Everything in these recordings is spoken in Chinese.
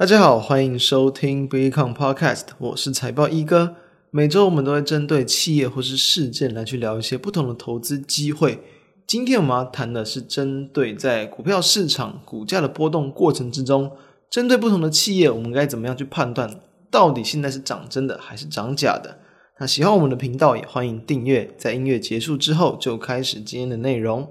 大家好，欢迎收听 Bitcoin Podcast，我是财报一哥。每周我们都会针对企业或是事件来去聊一些不同的投资机会。今天我们要谈的是针对在股票市场股价的波动过程之中，针对不同的企业，我们该怎么样去判断到底现在是涨真的还是涨假的？那喜欢我们的频道，也欢迎订阅。在音乐结束之后，就开始今天的内容。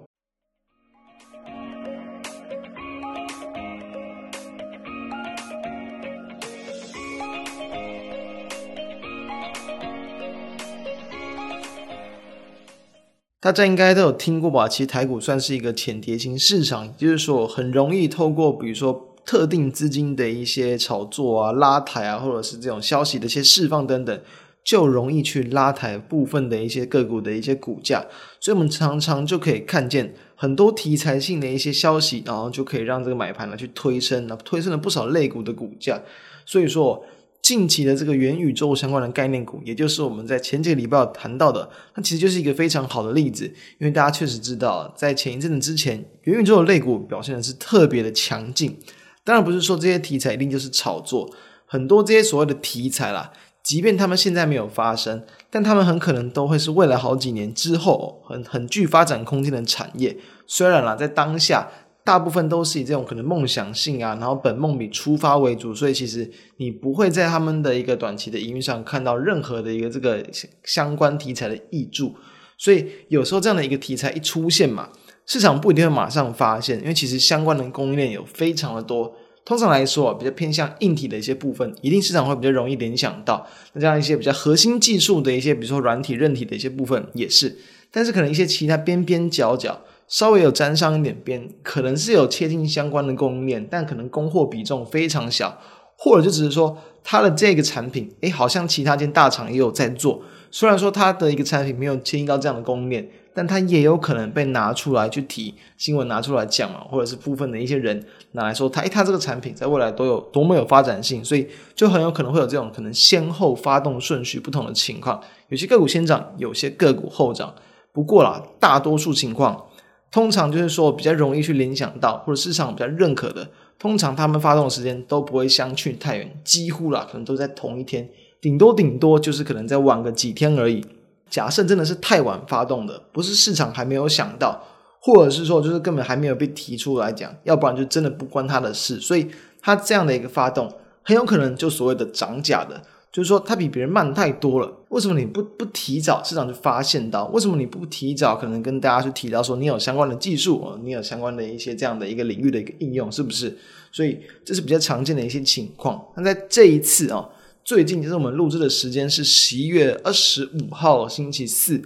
大家应该都有听过吧？其实台股算是一个浅碟型市场，也就是说很容易透过比如说特定资金的一些炒作啊、拉抬啊，或者是这种消息的一些释放等等，就容易去拉抬部分的一些个股的一些股价。所以，我们常常就可以看见很多题材性的一些消息，然后就可以让这个买盘呢去推升，那推升了不少类股的股价。所以说。近期的这个元宇宙相关的概念股，也就是我们在前几个礼拜有谈到的，它其实就是一个非常好的例子。因为大家确实知道，在前一阵子之前，元宇宙的类股表现的是特别的强劲。当然不是说这些题材一定就是炒作，很多这些所谓的题材啦，即便他们现在没有发生，但他们很可能都会是未来好几年之后很很具发展空间的产业。虽然啦，在当下。大部分都是以这种可能梦想性啊，然后本梦比出发为主，所以其实你不会在他们的一个短期的营运上看到任何的一个这个相关题材的挹注，所以有时候这样的一个题材一出现嘛，市场不一定会马上发现，因为其实相关的供应链有非常的多。通常来说，比较偏向硬体的一些部分，一定市场会比较容易联想到。那这样一些比较核心技术的一些，比如说软体、韧体的一些部分也是，但是可能一些其他边边角角。稍微有沾上一点边，可能是有切近相关的供应链，但可能供货比重非常小，或者就只是说它的这个产品，诶，好像其他间大厂也有在做。虽然说它的一个产品没有切近到这样的供应链，但它也有可能被拿出来去提新闻，拿出来讲嘛，或者是部分的一些人拿来说，它诶，它这个产品在未来都有多么有发展性，所以就很有可能会有这种可能先后发动顺序不同的情况，有些个股先涨，有些个股后涨。不过啦，大多数情况。通常就是说比较容易去联想到，或者市场比较认可的，通常他们发动的时间都不会相去太远，几乎啦，可能都在同一天，顶多顶多就是可能再晚个几天而已。假设真的是太晚发动的，不是市场还没有想到，或者是说就是根本还没有被提出来讲，要不然就真的不关他的事，所以他这样的一个发动，很有可能就所谓的涨假的。就是说，它比别人慢太多了。为什么你不不提早市场就发现到？为什么你不提早可能跟大家去提到说你有相关的技术，你有相关的一些这样的一个领域的一个应用，是不是？所以这是比较常见的一些情况。那在这一次啊，最近就是我们录制的时间是十一月二十五号星期四。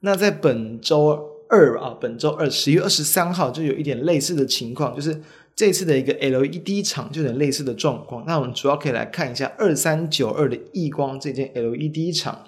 那在本周二啊，本周二十一月二十三号就有一点类似的情况，就是。这次的一个 LED 厂就有点类似的状况，那我们主要可以来看一下二三九二的亿光这间 LED 厂。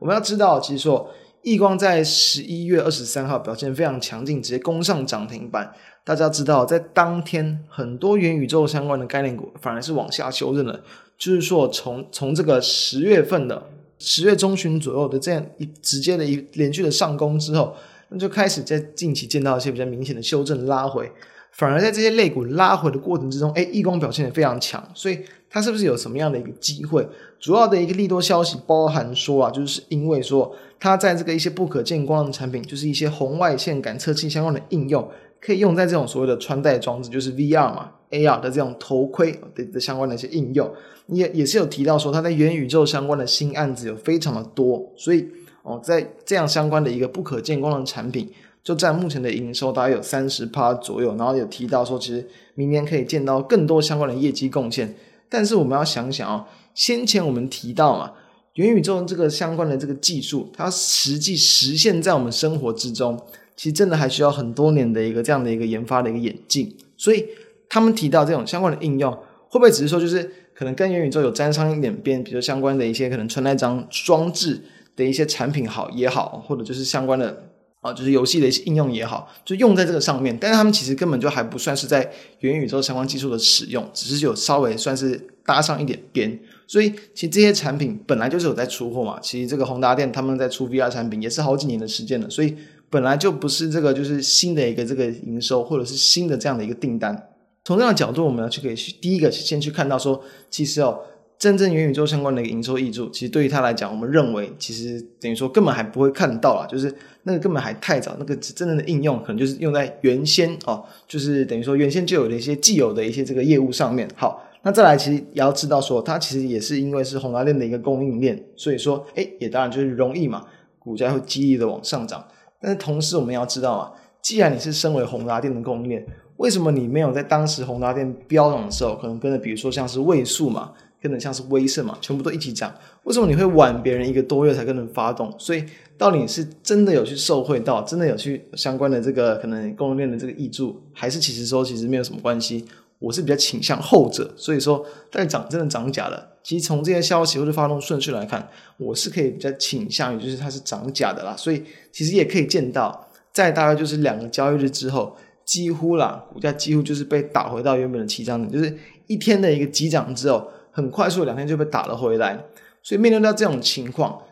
我们要知道，其实说亿光在十一月二十三号表现非常强劲，直接攻上涨停板。大家知道，在当天很多元宇宙相关的概念股反而是往下修正了，就是说从从这个十月份的十月中旬左右的这样一直接的一连续的上攻之后，那就开始在近期见到一些比较明显的修正拉回。反而在这些类股拉回的过程之中，哎，异光表现得非常强，所以它是不是有什么样的一个机会？主要的一个利多消息包含说啊，就是因为说它在这个一些不可见光的产品，就是一些红外线感测器相关的应用，可以用在这种所谓的穿戴装置，就是 VR 嘛，AR 的这种头盔的的相关的一些应用，也也是有提到说它在元宇宙相关的新案子有非常的多，所以哦，在这样相关的一个不可见光的产品。就占目前的营收大概有三十趴左右，然后有提到说，其实明年可以见到更多相关的业绩贡献。但是我们要想想哦，先前我们提到嘛，元宇宙这个相关的这个技术，它实际实现在我们生活之中，其实真的还需要很多年的一个这样的一个研发的一个演进。所以他们提到这种相关的应用，会不会只是说就是可能跟元宇宙有沾上一点边，比如相关的一些可能穿戴装装置的一些产品好也好，或者就是相关的。啊，就是游戏的一些应用也好，就用在这个上面，但是他们其实根本就还不算是在元宇宙相关技术的使用，只是有稍微算是搭上一点边。所以，其实这些产品本来就是有在出货嘛。其实这个宏达电他们在出 VR 产品也是好几年的时间了，所以本来就不是这个就是新的一个这个营收或者是新的这样的一个订单。从这样的角度，我们要去可以去第一个先去看到说，其实哦。真正元宇宙相关的一个营收挹注，其实对于他来讲，我们认为其实等于说根本还不会看到啦，就是那个根本还太早，那个真正的应用可能就是用在原先哦，就是等于说原先就有的一些既有的一些这个业务上面。好，那再来其实也要知道说，它其实也是因为是宏达电的一个供应链，所以说诶也当然就是容易嘛，股价会激烈的往上涨。但是同时我们要知道啊，既然你是身为宏达电的供应链，为什么你没有在当时宏达电飙涨的时候，可能跟着比如说像是位数嘛？跟着像是威盛嘛，全部都一起涨。为什么你会晚别人一个多月才跟人发动？所以到底是真的有去受惠到，真的有去相关的这个可能供应链的这个挹注，还是其实说其实没有什么关系？我是比较倾向后者。所以说，但涨真的涨假的，其实从这些消息或者发动顺序来看，我是可以比较倾向于就是它是涨假的啦。所以其实也可以见到，在大概就是两个交易日之后，几乎啦股价几乎就是被打回到原本的起涨点，就是一天的一个急涨之后。很快速，两天就被打了回来，所以面对到这种情况，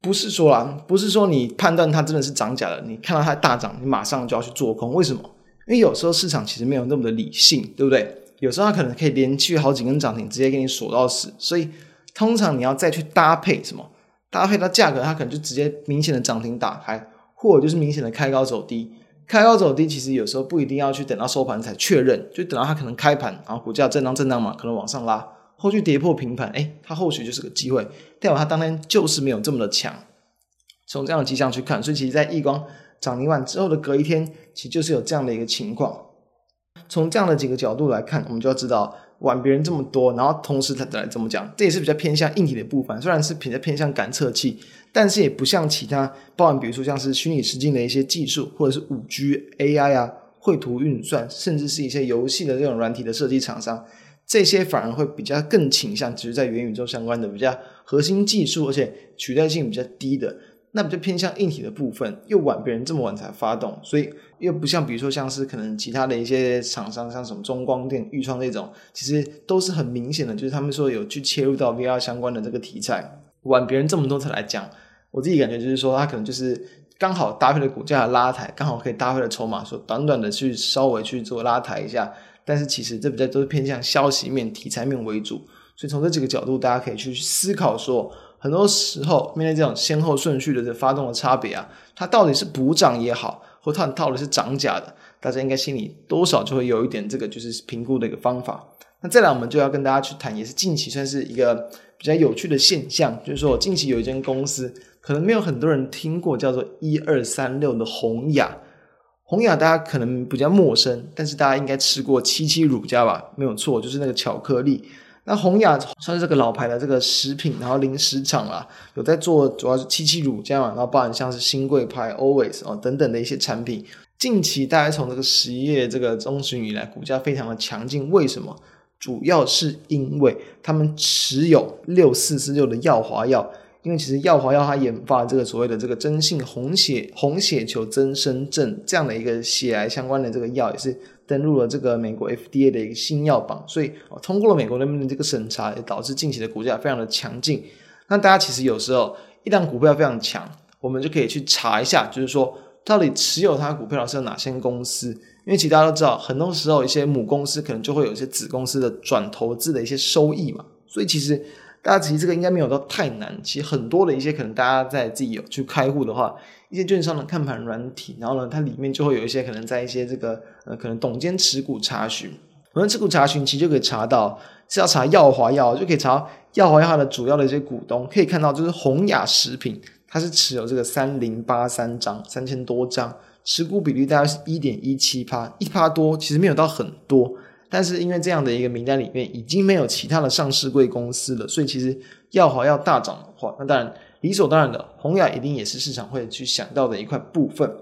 不是说啊，不是说你判断它真的是涨假的，你看到它大涨，你马上就要去做空。为什么？因为有时候市场其实没有那么的理性，对不对？有时候它可能可以连续好几根涨停，直接给你锁到死。所以通常你要再去搭配什么？搭配它价格，它可能就直接明显的涨停打开，或者就是明显的开高走低。开高走低，其实有时候不一定要去等到收盘才确认，就等到它可能开盘，然后股价震荡震荡嘛，可能往上拉。后续跌破平盘，哎，它后续就是个机会，代表它当天就是没有这么的强。从这样的迹象去看，所以其实，在亿光涨停板之后的隔一天，其实就是有这样的一个情况。从这样的几个角度来看，我们就要知道，晚别人这么多，然后同时它来这么讲，这也是比较偏向硬体的部分。虽然是比较偏向感测器，但是也不像其他，包含比如说像是虚拟实境的一些技术，或者是五 G AI 啊、绘图运算，甚至是一些游戏的这种软体的设计厂商。这些反而会比较更倾向，只是在元宇宙相关的比较核心技术，而且取代性比较低的，那比较偏向硬体的部分，又晚别人这么晚才发动，所以又不像比如说像是可能其他的一些厂商，像什么中光电、钰创这种，其实都是很明显的，就是他们说有去切入到 VR 相关的这个题材，晚别人这么多才来讲，我自己感觉就是说，他可能就是刚好搭配了股价的拉抬，刚好可以搭配了筹码，说短短的去稍微去做拉抬一下。但是其实这比较都是偏向消息面、题材面为主，所以从这几个角度，大家可以去思考说，很多时候面对这种先后顺序的这发动的差别啊，它到底是补涨也好，或它到底是涨假的，大家应该心里多少就会有一点这个就是评估的一个方法。那再来，我们就要跟大家去谈，也是近期算是一个比较有趣的现象，就是说近期有一间公司，可能没有很多人听过，叫做一二三六的宏雅。宏雅大家可能比较陌生，但是大家应该吃过七七乳加吧？没有错，就是那个巧克力。那宏雅算是这个老牌的这个食品，然后零食厂啦，有在做主要是七七乳加嘛，然后包含像是新贵派、Always 哦等等的一些产品。近期大家从这个十一月这个中旬以来，股价非常的强劲。为什么？主要是因为他们持有六四四六的耀华药。因为其实药华药它研发这个所谓的这个真性红血红血球增生症这样的一个血癌相关的这个药，也是登入了这个美国 FDA 的一个新药榜，所以通过了美国那边的这个审查，也导致近期的股价非常的强劲。那大家其实有时候一旦股票非常强，我们就可以去查一下，就是说到底持有它股票的是哪些公司？因为其实大家都知道，很多时候一些母公司可能就会有一些子公司的转投资的一些收益嘛，所以其实。大家其实这个应该没有到太难，其实很多的一些可能大家在自己有去开户的话，一些券商的看盘软体，然后呢，它里面就会有一些可能在一些这个呃可能董监持股查询，我们持股查询其实就可以查到是要查耀华药，就可以查耀华药的主要的一些股东，可以看到就是宏雅食品，它是持有这个三零八三张三千多张，持股比例大概是一点一七趴，一趴多，其实没有到很多。但是因为这样的一个名单里面已经没有其他的上市贵公司了，所以其实耀华要大涨的话，那当然理所当然的，宏雅一定也是市场会去想到的一块部分。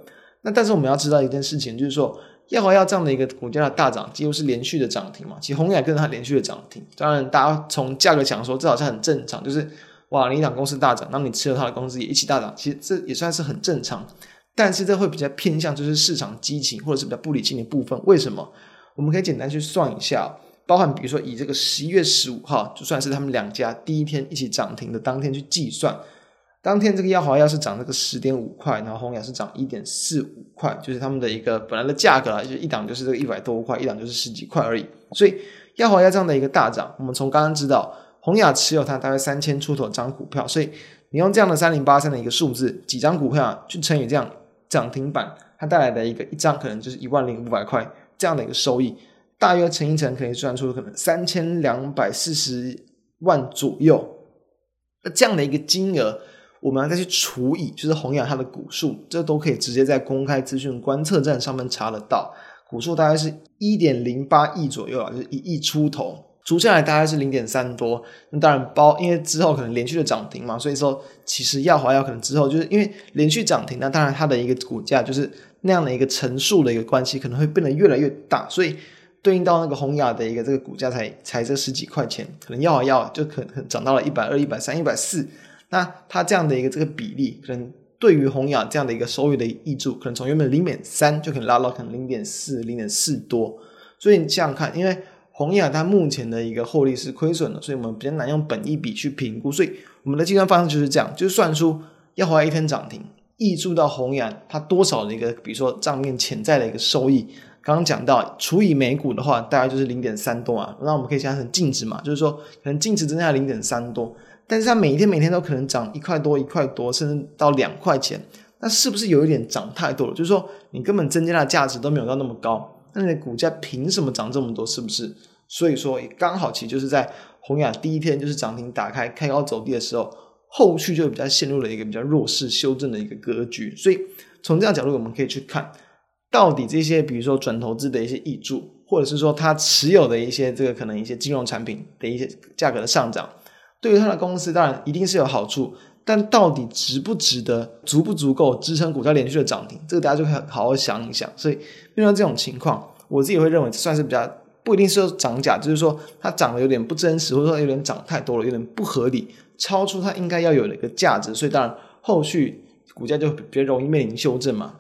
那但是我们要知道一件事情，就是说耀华要这样的一个股价的大涨，几乎是连续的涨停嘛。其实宏雅跟它连续的涨停，当然大家从价格讲说，这好像很正常，就是哇，你一档公司大涨，那你吃了它的公司也一起大涨，其实这也算是很正常。但是这会比较偏向就是市场激情或者是比较不理性的部分，为什么？我们可以简单去算一下，包含比如说以这个十一月十五号，就算是他们两家第一天一起涨停的当天去计算，当天这个耀华药是涨这个十点五块，然后宏雅是涨一点四五块，就是他们的一个本来的价格啊，就是一档就是这个一百多块，一档就是十几块而已。所以耀华药这样的一个大涨，我们从刚刚知道宏雅持有它大概三千出头张股票，所以你用这样的三零八三的一个数字，几张股票啊，去乘以这样涨停板，它带来的一个一张可能就是一万零五百块这样的一个收益，大约乘一乘可以算出可能三千两百四十万左右，那这样的一个金额。我们要再去除以，就是弘扬它的股数，这都可以直接在公开资讯观测站上面查得到。股数大概是一点零八亿左右啊，就是一亿出头，除下来大概是零点三多。那当然包，因为之后可能连续的涨停嘛，所以说其实耀华要可能之后就是因为连续涨停，那当然它的一个股价就是那样的一个乘数的一个关系，可能会变得越来越大，所以对应到那个宏雅的一个这个股价才才这十几块钱，可能要要就可能涨到了一百二、一百三、一百四。那它这样的一个这个比例，可能对于宏雅这样的一个收益的挹注，可能从原本零点三就可以拉到可能零点四、零点四多。所以你这样看，因为宏雅它目前的一个获利是亏损的，所以我们比较难用本益比去评估。所以我们的计算方式就是这样，就是算出要花一天涨停溢注到宏亚它多少的一个，比如说账面潜在的一个收益。刚刚讲到除以每股的话，大概就是零点三多啊。那我们可以想成净值嘛，就是说可能净值增加零点三多。但是它每一天每天都可能涨一块多一块多，甚至到两块钱，那是不是有一点涨太多了？就是说你根本增加的价值都没有到那么高，那你的股价凭什么涨这么多？是不是？所以说刚好其实就是在宏亚第一天就是涨停打开开高走低的时候，后续就比较陷入了一个比较弱势修正的一个格局。所以从这样角度我们可以去看到底这些比如说转投资的一些益助，或者是说他持有的一些这个可能一些金融产品的一些价格的上涨。对于他的公司，当然一定是有好处，但到底值不值得、足不足够支撑股价连续的涨停，这个大家就可以好好想一想。所以面对这种情况，我自己会认为算是比较不一定是说涨价，就是说它涨得有点不真实，或者说有点涨太多了，有点不合理，超出它应该要有的一个价值。所以当然后续股价就比较容易面临修正嘛。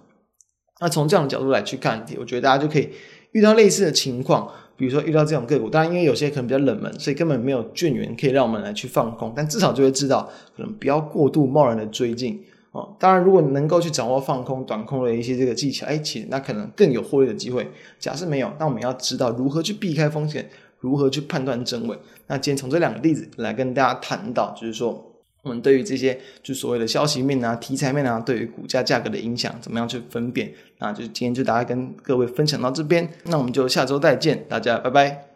那从这样的角度来去看，我觉得大家就可以遇到类似的情况。比如说遇到这种个股，当然因为有些可能比较冷门，所以根本没有券源可以让我们来去放空，但至少就会知道，可能不要过度贸然的追进哦。当然，如果你能够去掌握放空、短空的一些这个技巧，哎，其实那可能更有获利的机会。假设没有，那我们要知道如何去避开风险，如何去判断真伪。那今天从这两个例子来跟大家谈到，就是说。我们对于这些就所谓的消息面啊、题材面啊，对于股价价格的影响，怎么样去分辨？那就今天就大家跟各位分享到这边，那我们就下周再见，大家拜拜。